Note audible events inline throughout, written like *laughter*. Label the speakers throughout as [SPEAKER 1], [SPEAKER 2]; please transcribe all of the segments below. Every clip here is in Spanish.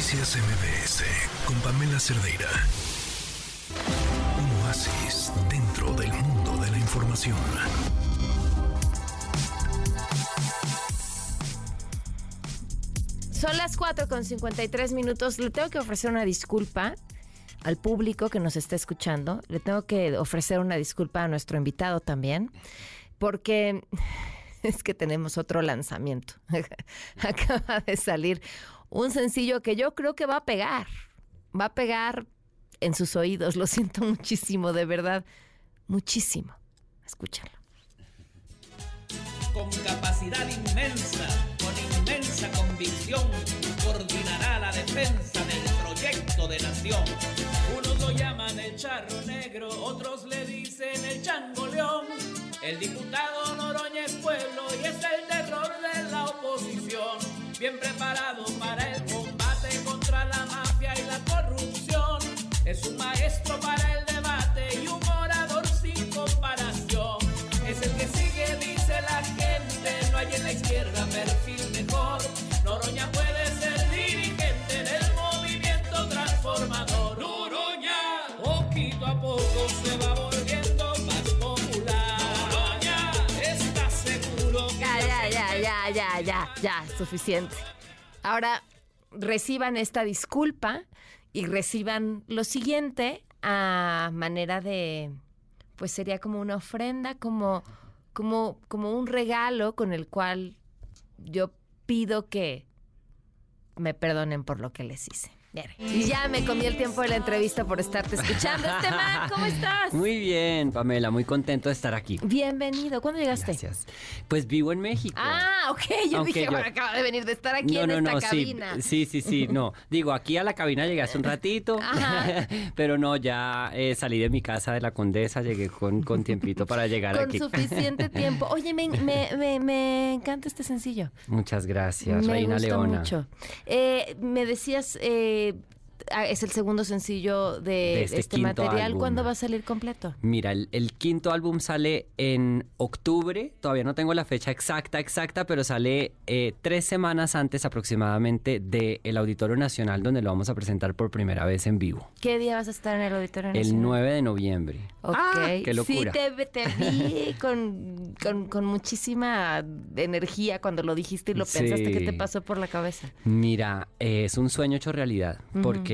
[SPEAKER 1] Noticias MBS con Pamela Cerdeira. Un oasis dentro del mundo de la información.
[SPEAKER 2] Son las 4 con 53 minutos. Le tengo que ofrecer una disculpa al público que nos está escuchando. Le tengo que ofrecer una disculpa a nuestro invitado también, porque *laughs* es que tenemos otro lanzamiento. *laughs* Acaba de salir un sencillo que yo creo que va a pegar. Va a pegar en sus oídos. Lo *laughs* siento muchísimo, de verdad. Muchísimo. Escúchalo.
[SPEAKER 3] Con capacidad inmensa, con inmensa convicción, coordinará la defensa del proyecto de nación. Unos lo llaman el charro negro, otros le dicen el chango león. El diputado Noroña es pueblo y es el terror de la oposición. Bien preparado para el combate contra la mafia y la corrupción. Es un maestro para el debate y un orador sin comparación. Es el que sigue, dice la gente, no hay en la izquierda perfil mejor. Noroña puede ser dirigente del movimiento transformador. Noroña, poquito a poco
[SPEAKER 2] ya, suficiente. Ahora reciban esta disculpa y reciban lo siguiente a manera de, pues sería como una ofrenda, como, como, como un regalo con el cual yo pido que me perdonen por lo que les hice. Y ya me comí el tiempo de la entrevista por estarte escuchando. *laughs* Esteban, ¿cómo estás?
[SPEAKER 4] Muy bien, Pamela, muy contento de estar aquí.
[SPEAKER 2] Bienvenido. ¿Cuándo llegaste?
[SPEAKER 4] Gracias. Pues vivo en México.
[SPEAKER 2] Ah, ok. Yo
[SPEAKER 4] Aunque
[SPEAKER 2] dije,
[SPEAKER 4] yo-
[SPEAKER 2] bueno, acaba de venir de estar aquí
[SPEAKER 4] no,
[SPEAKER 2] en
[SPEAKER 4] no,
[SPEAKER 2] esta
[SPEAKER 4] no,
[SPEAKER 2] cabina.
[SPEAKER 4] sí, sí, sí, no. Digo, aquí a la cabina llegué hace un ratito, *laughs*
[SPEAKER 2] Ajá. *laughs*
[SPEAKER 4] pero no, ya eh, salí de mi casa de la Condesa, llegué con, con tiempito para llegar
[SPEAKER 2] Con
[SPEAKER 4] aquí.
[SPEAKER 2] suficiente tiempo. Oye, me, me- me- me encanta este sencillo.
[SPEAKER 4] Muchas gracias,
[SPEAKER 2] me
[SPEAKER 4] Reina
[SPEAKER 2] gusta
[SPEAKER 4] Leona.
[SPEAKER 2] mucho. Eh, me decías, eh, ah, es el segundo sencillo de,
[SPEAKER 4] De
[SPEAKER 2] este,
[SPEAKER 4] este
[SPEAKER 2] material.
[SPEAKER 4] álbum.
[SPEAKER 2] ¿Cuándo va a salir completo?
[SPEAKER 4] Mira, el, el quinto álbum sale en octubre, todavía no tengo la fecha exacta, exacta, pero sale eh, tres semanas antes aproximadamente del Auditorio Nacional, donde lo vamos a presentar por primera vez en vivo,
[SPEAKER 2] ¿Qué día vas a estar en el Auditorio
[SPEAKER 4] el
[SPEAKER 2] Nacional?
[SPEAKER 4] 9 de noviembre.
[SPEAKER 2] Ok,
[SPEAKER 4] ¡Ah! ¡Qué locura!
[SPEAKER 2] Sí, te, te vi con, con- con muchísima energía cuando lo dijiste y lo pensaste. ¿Qué te pasó por la cabeza?
[SPEAKER 4] Mira, eh, es un sueño hecho realidad, porque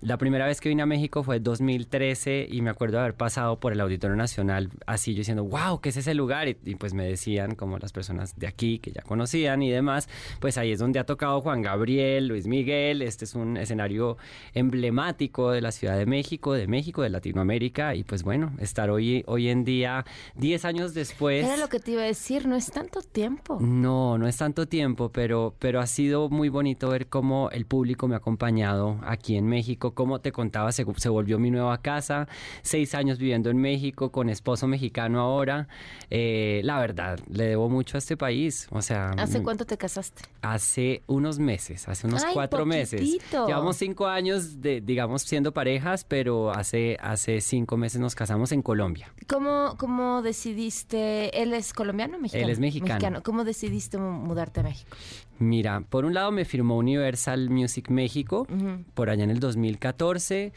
[SPEAKER 4] la primera vez que vine a México fue en 2013 y me acuerdo haber pasado por el Auditorio Nacional así yo diciendo, wow, ¿qué es ese lugar? Y, y pues me decían, como las personas de aquí que ya conocían y demás, pues ahí es donde ha tocado Juan Gabriel, Luis Miguel, este es un escenario emblemático de la Ciudad de México, de México, de Latinoamérica y pues bueno, estar hoy, hoy en día, 10 años después...
[SPEAKER 2] Era lo que te iba a decir, no es tanto tiempo.
[SPEAKER 4] No, no es tanto tiempo, pero, pero ha sido muy bonito ver cómo el público me ha acompañado aquí en México. Como te contaba, se, se volvió mi nueva casa. Seis años viviendo en México, con esposo mexicano ahora. Eh, la verdad, le debo mucho a este país. O sea,
[SPEAKER 2] ¿Hace
[SPEAKER 4] mm,
[SPEAKER 2] cuánto te casaste?
[SPEAKER 4] hace unos meses, hace unos
[SPEAKER 2] Ay,
[SPEAKER 4] cuatro meses.
[SPEAKER 2] poquitito.
[SPEAKER 4] Llevamos cinco años, de, digamos, siendo parejas, pero hace, hace cinco meses nos casamos en Colombia.
[SPEAKER 2] ¿Cómo, ¿Cómo decidiste? ¿Él es colombiano o mexicano?
[SPEAKER 4] Él es mexicano.
[SPEAKER 2] ¿Cómo decidiste mu- mudarte a México?
[SPEAKER 4] Mira, por un lado me firmó Universal Music México
[SPEAKER 2] Ujú.
[SPEAKER 4] por allá en el 2014,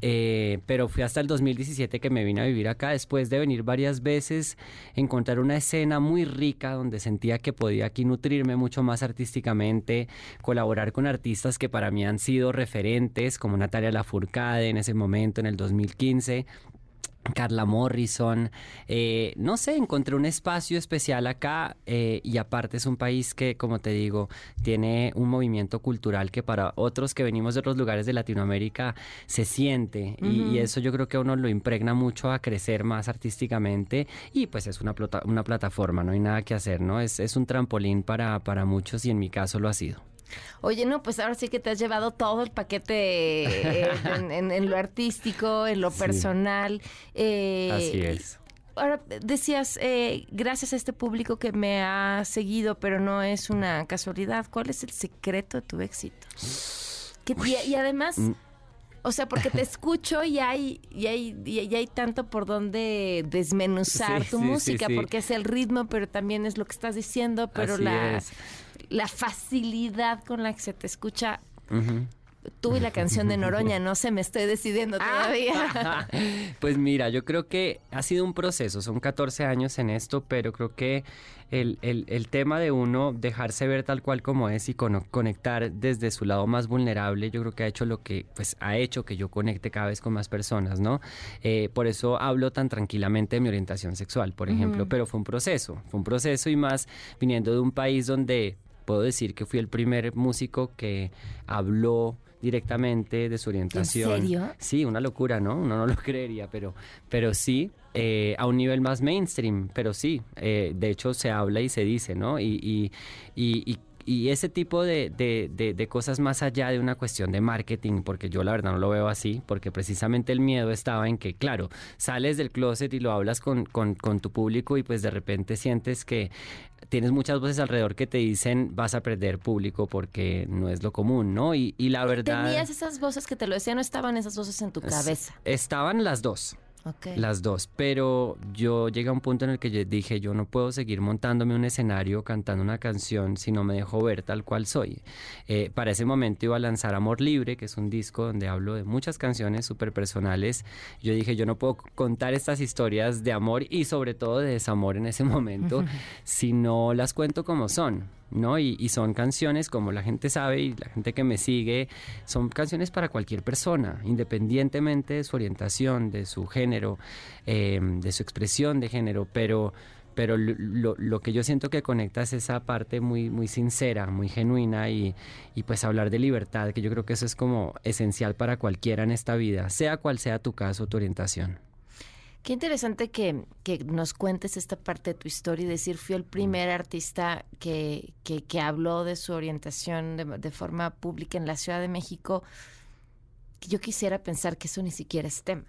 [SPEAKER 4] eh, pero fui hasta el 2017 que me vine a vivir acá después de venir varias veces, encontrar una escena muy rica donde sentía que podía aquí nutrirme mucho más artísticamente, colaborar con artistas que para mí han sido referentes, como Natalia Lafourcade en ese momento, en el 2015. Carla Morrison, eh, no sé, encontré un espacio especial acá eh, y aparte es un país que, como te digo, tiene un movimiento cultural que para otros que venimos de otros lugares de Latinoamérica se siente y, y eso yo creo que a uno lo impregna mucho a crecer más artísticamente y pues es una, una plataforma, no hay nada que hacer, ¿no? Es, es un trampolín para, para muchos y en mi caso lo ha sido.
[SPEAKER 2] Oye, no, pues ahora sí que te has llevado todo el paquete eh, en, en- en lo artístico, en lo
[SPEAKER 4] Sí.
[SPEAKER 2] personal. eh,
[SPEAKER 4] Así es.
[SPEAKER 2] Ahora, decías, eh, gracias a este público que me ha seguido, pero no es una casualidad. ¿Cuál es el secreto de tu éxito? Que- y, y además,
[SPEAKER 4] Mm.
[SPEAKER 2] o sea, porque te escucho y hay, y hay, y hay tanto por donde desmenuzar
[SPEAKER 4] Sí,
[SPEAKER 2] tu
[SPEAKER 4] sí,
[SPEAKER 2] música, porque es el ritmo, pero también es lo que estás diciendo, pero
[SPEAKER 4] Así
[SPEAKER 2] la,
[SPEAKER 4] es.
[SPEAKER 2] La facilidad con la que se te escucha tú y la canción de Noroña, no sé, me estoy decidiendo todavía. *laughs*
[SPEAKER 4] pues mira, yo creo que ha sido un proceso, son 14 años en esto, pero creo que el, el, el tema de uno dejarse ver tal cual como es y cono- conectar desde su lado más vulnerable, yo creo que ha hecho lo que, pues ha hecho que yo conecte cada vez con más personas, ¿no? Eh, por eso hablo tan tranquilamente de mi orientación sexual, por ejemplo, pero fue un proceso, fue un proceso y más viniendo de un país donde puedo decir que fui el primer músico que habló directamente de su orientación.
[SPEAKER 2] serio?
[SPEAKER 4] Sí, una locura, ¿no? Uno no lo *laughs* creería, pero, pero sí, eh, a un nivel más mainstream, pero sí, eh, de hecho se habla y se dice, ¿no? Y, y, y, y- y ese tipo de, de- de- de cosas más allá de una cuestión de marketing, porque yo la verdad no lo veo así, porque precisamente el miedo estaba en que, claro, sales del closet y lo hablas con, con, con tu público y pues de repente sientes que tienes muchas voces alrededor que te dicen vas a perder público porque no es lo común, ¿no? Y, y la verdad...
[SPEAKER 2] Tenías esas voces que te lo decían, no estaban esas voces en tu cabeza.
[SPEAKER 4] Estaban las dos.
[SPEAKER 2] Ok.
[SPEAKER 4] Las dos, pero yo llegué a un punto en el que yo dije, yo no puedo seguir montándome un escenario cantando una canción si no me dejo ver tal cual soy. Eh, para ese momento iba a lanzar Amor Libre, que es un disco donde hablo de muchas canciones súper personales. Yo dije, yo no puedo contar estas historias de amor y sobre todo de desamor en ese momento si no las cuento como son. ¿no? Y, y son canciones, como la gente sabe y la gente que me sigue, son canciones para cualquier persona, independientemente de su orientación, de su género, eh, de su expresión de género, pero, pero lo, lo- lo que yo siento que conecta es esa parte muy, muy sincera, muy genuina y, y pues hablar de libertad, que yo creo que eso es como esencial para cualquiera en esta vida, sea cual sea tu caso, tu orientación.
[SPEAKER 2] Qué interesante que, que nos cuentes esta parte de tu historia y decir, fui el primer artista que, que, que habló de su orientación de, de forma pública en la Ciudad de México. Yo quisiera pensar que eso ni siquiera es tema.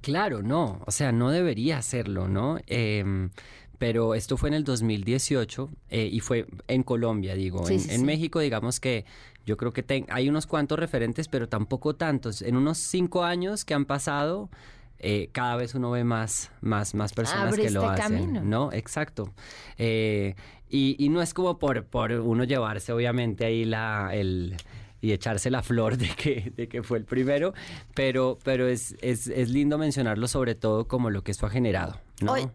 [SPEAKER 4] Claro, no, o sea, no debería hacerlo, ¿no? Em, pero esto fue en el 2018 eh, y fue en Colombia, digo.
[SPEAKER 2] Sí,
[SPEAKER 4] en,
[SPEAKER 2] sí,
[SPEAKER 4] en
[SPEAKER 2] sí.
[SPEAKER 4] México, digamos que yo creo que ten- hay unos cuantos referentes, pero tampoco tantos. En unos cinco años que han pasado, eh, cada vez uno ve más, más, más personas que lo
[SPEAKER 2] Abriste
[SPEAKER 4] hacen,
[SPEAKER 2] camino.
[SPEAKER 4] ¿no? Exacto. Eh, y, y no es como por, por uno llevarse, obviamente, ahí la, el y echarse la flor de que, de que fue el primero, pero, pero es, es, es lindo mencionarlo sobre todo como lo que esto ha generado, ¿no?
[SPEAKER 2] Oye,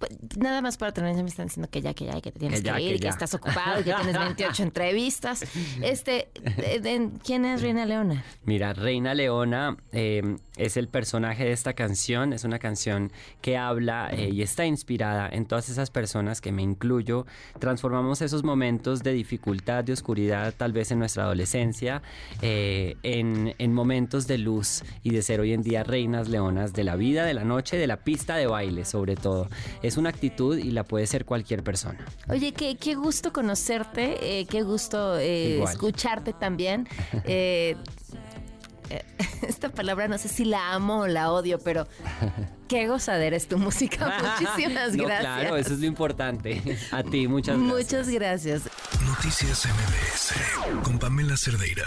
[SPEAKER 2] pues, nada más para terminar, ya me están diciendo que ya, que ya, que te tienes
[SPEAKER 4] Que
[SPEAKER 2] ir,
[SPEAKER 4] que
[SPEAKER 2] estás ocupado, que tienes 28 *laughs* entrevistas. Este, de- ¿quién es Reina Leona?
[SPEAKER 4] Mira, Reina Leona eh, es el personaje de esta canción, es una canción que habla eh, y está inspirada en todas esas personas que me incluyo. Transformamos esos momentos de dificultad, de oscuridad, tal vez en nuestra adolescencia, eh, en, en momentos de luz y de ser hoy en día reinas leonas de la vida, de la noche, de la pista de baile sobre todo. Es una actitud y la puede ser cualquier persona.
[SPEAKER 2] Oye, qué, qué gusto conocerte, eh, qué gusto eh, escucharte también. *laughs* Eh, eh, *laughs* esta palabra no sé si la amo o la odio, pero qué gozadera es tu música. *laughs* Muchísimas
[SPEAKER 4] No,
[SPEAKER 2] gracias.
[SPEAKER 4] claro, eso es lo importante. A ti, muchas gracias.
[SPEAKER 2] Muchas gracias.
[SPEAKER 1] Noticias MBS con Pamela Cerdeira.